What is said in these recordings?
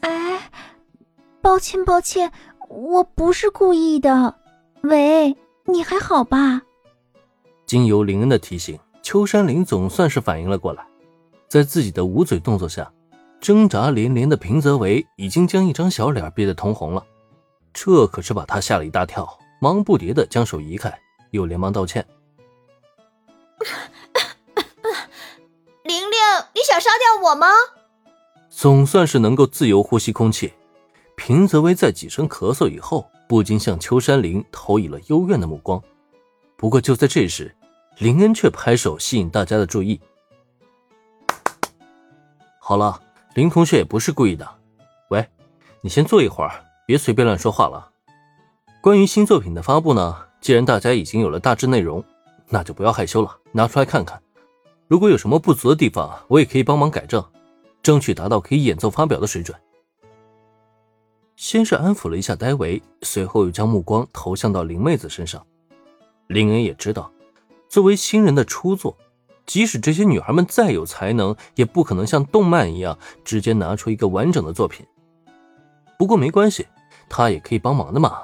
哎，抱歉抱歉，我不是故意的。喂，你还好吧？经由林恩的提醒，秋山林总算是反应了过来，在自己的捂嘴动作下，挣扎连连的平泽唯已经将一张小脸憋得通红了，这可是把他吓了一大跳，忙不迭的将手移开，又连忙道歉。玲玲，你想杀掉我吗？总算是能够自由呼吸空气。平泽唯在几声咳嗽以后，不禁向秋山林投以了幽怨的目光。不过就在这时，林恩却拍手吸引大家的注意。好了，林同学也不是故意的。喂，你先坐一会儿，别随便乱说话了。关于新作品的发布呢，既然大家已经有了大致内容，那就不要害羞了，拿出来看看。如果有什么不足的地方，我也可以帮忙改正，争取达到可以演奏发表的水准。先是安抚了一下戴维，随后又将目光投向到林妹子身上。林恩也知道，作为新人的初作，即使这些女孩们再有才能，也不可能像动漫一样直接拿出一个完整的作品。不过没关系，他也可以帮忙的嘛。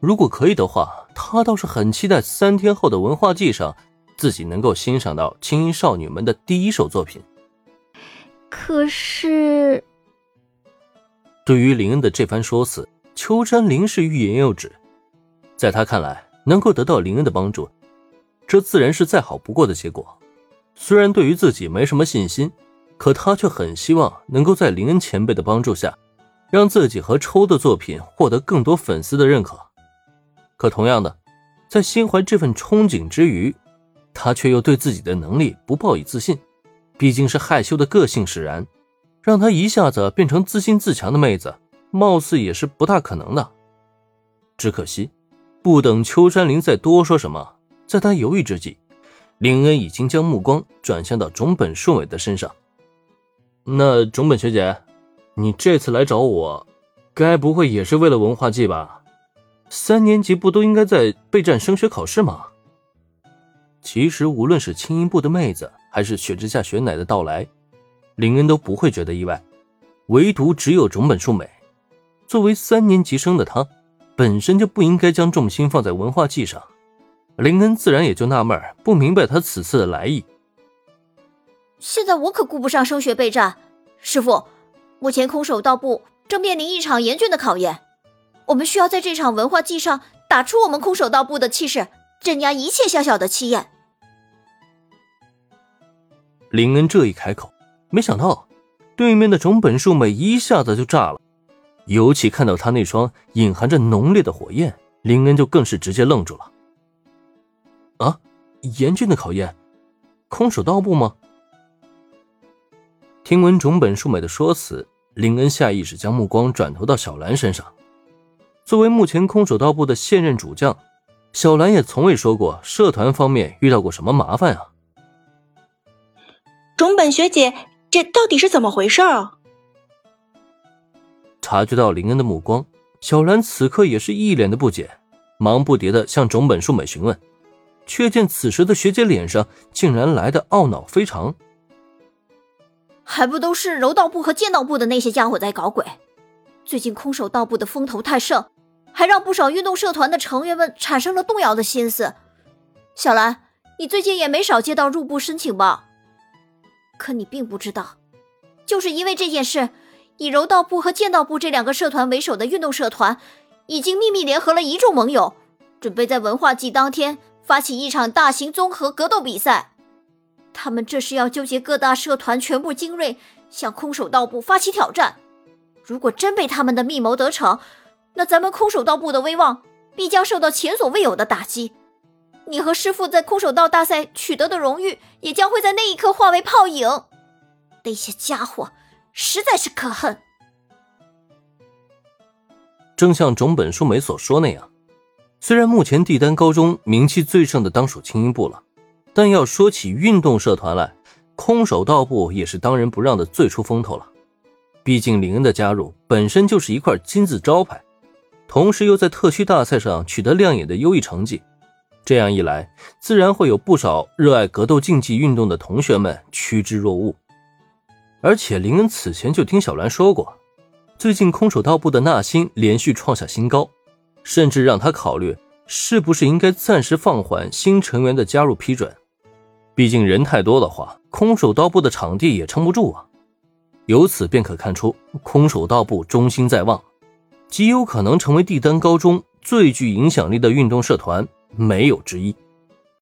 如果可以的话，他倒是很期待三天后的文化季上。自己能够欣赏到青音少女们的第一首作品，可是，对于林恩的这番说辞，秋山林是欲言又止。在他看来，能够得到林恩的帮助，这自然是再好不过的结果。虽然对于自己没什么信心，可他却很希望能够在林恩前辈的帮助下，让自己和抽的作品获得更多粉丝的认可。可同样的，在心怀这份憧憬之余，他却又对自己的能力不抱以自信，毕竟是害羞的个性使然，让他一下子变成自信自强的妹子，貌似也是不大可能的。只可惜，不等秋山林再多说什么，在他犹豫之际，林恩已经将目光转向到种本顺伟的身上。那种本学姐，你这次来找我，该不会也是为了文化祭吧？三年级不都应该在备战升学考试吗？其实，无论是青音部的妹子，还是雪之下雪乃的到来，林恩都不会觉得意外。唯独只有种本树美，作为三年级生的她，本身就不应该将重心放在文化祭上。林恩自然也就纳闷，不明白他此次的来意。现在我可顾不上升学备战，师傅，目前空手道部正面临一场严峻的考验，我们需要在这场文化祭上打出我们空手道部的气势，镇压一切小小的气焰。林恩这一开口，没想到对面的种本树美一下子就炸了。尤其看到他那双隐含着浓烈的火焰，林恩就更是直接愣住了。啊，严峻的考验，空手道部吗？听闻种本树美的说辞，林恩下意识将目光转投到小兰身上。作为目前空手道部的现任主将，小兰也从未说过社团方面遇到过什么麻烦啊。种本学姐，这到底是怎么回事啊？察觉到林恩的目光，小兰此刻也是一脸的不解，忙不迭的向种本树美询问，却见此时的学姐脸上竟然来的懊恼非常。还不都是柔道部和剑道部的那些家伙在搞鬼？最近空手道部的风头太盛，还让不少运动社团的成员们产生了动摇的心思。小兰，你最近也没少接到入部申请吧？可你并不知道，就是因为这件事，以柔道部和剑道部这两个社团为首的运动社团，已经秘密联合了一众盟友，准备在文化季当天发起一场大型综合格斗比赛。他们这是要纠结各大社团全部精锐，向空手道部发起挑战。如果真被他们的密谋得逞，那咱们空手道部的威望必将受到前所未有的打击。你和师傅在空手道大赛取得的荣誉，也将会在那一刻化为泡影。那些家伙实在是可恨。正像种本树美所说那样，虽然目前帝丹高中名气最盛的当属青音部了，但要说起运动社团来，空手道部也是当仁不让的最出风头了。毕竟林恩的加入本身就是一块金字招牌，同时又在特区大赛上取得亮眼的优异成绩。这样一来，自然会有不少热爱格斗竞技运动的同学们趋之若鹜。而且林恩此前就听小兰说过，最近空手道部的纳新连续创下新高，甚至让他考虑是不是应该暂时放缓新成员的加入批准。毕竟人太多的话，空手道部的场地也撑不住啊。由此便可看出，空手道部中心在望，极有可能成为帝丹高中最具影响力的运动社团，没有之一。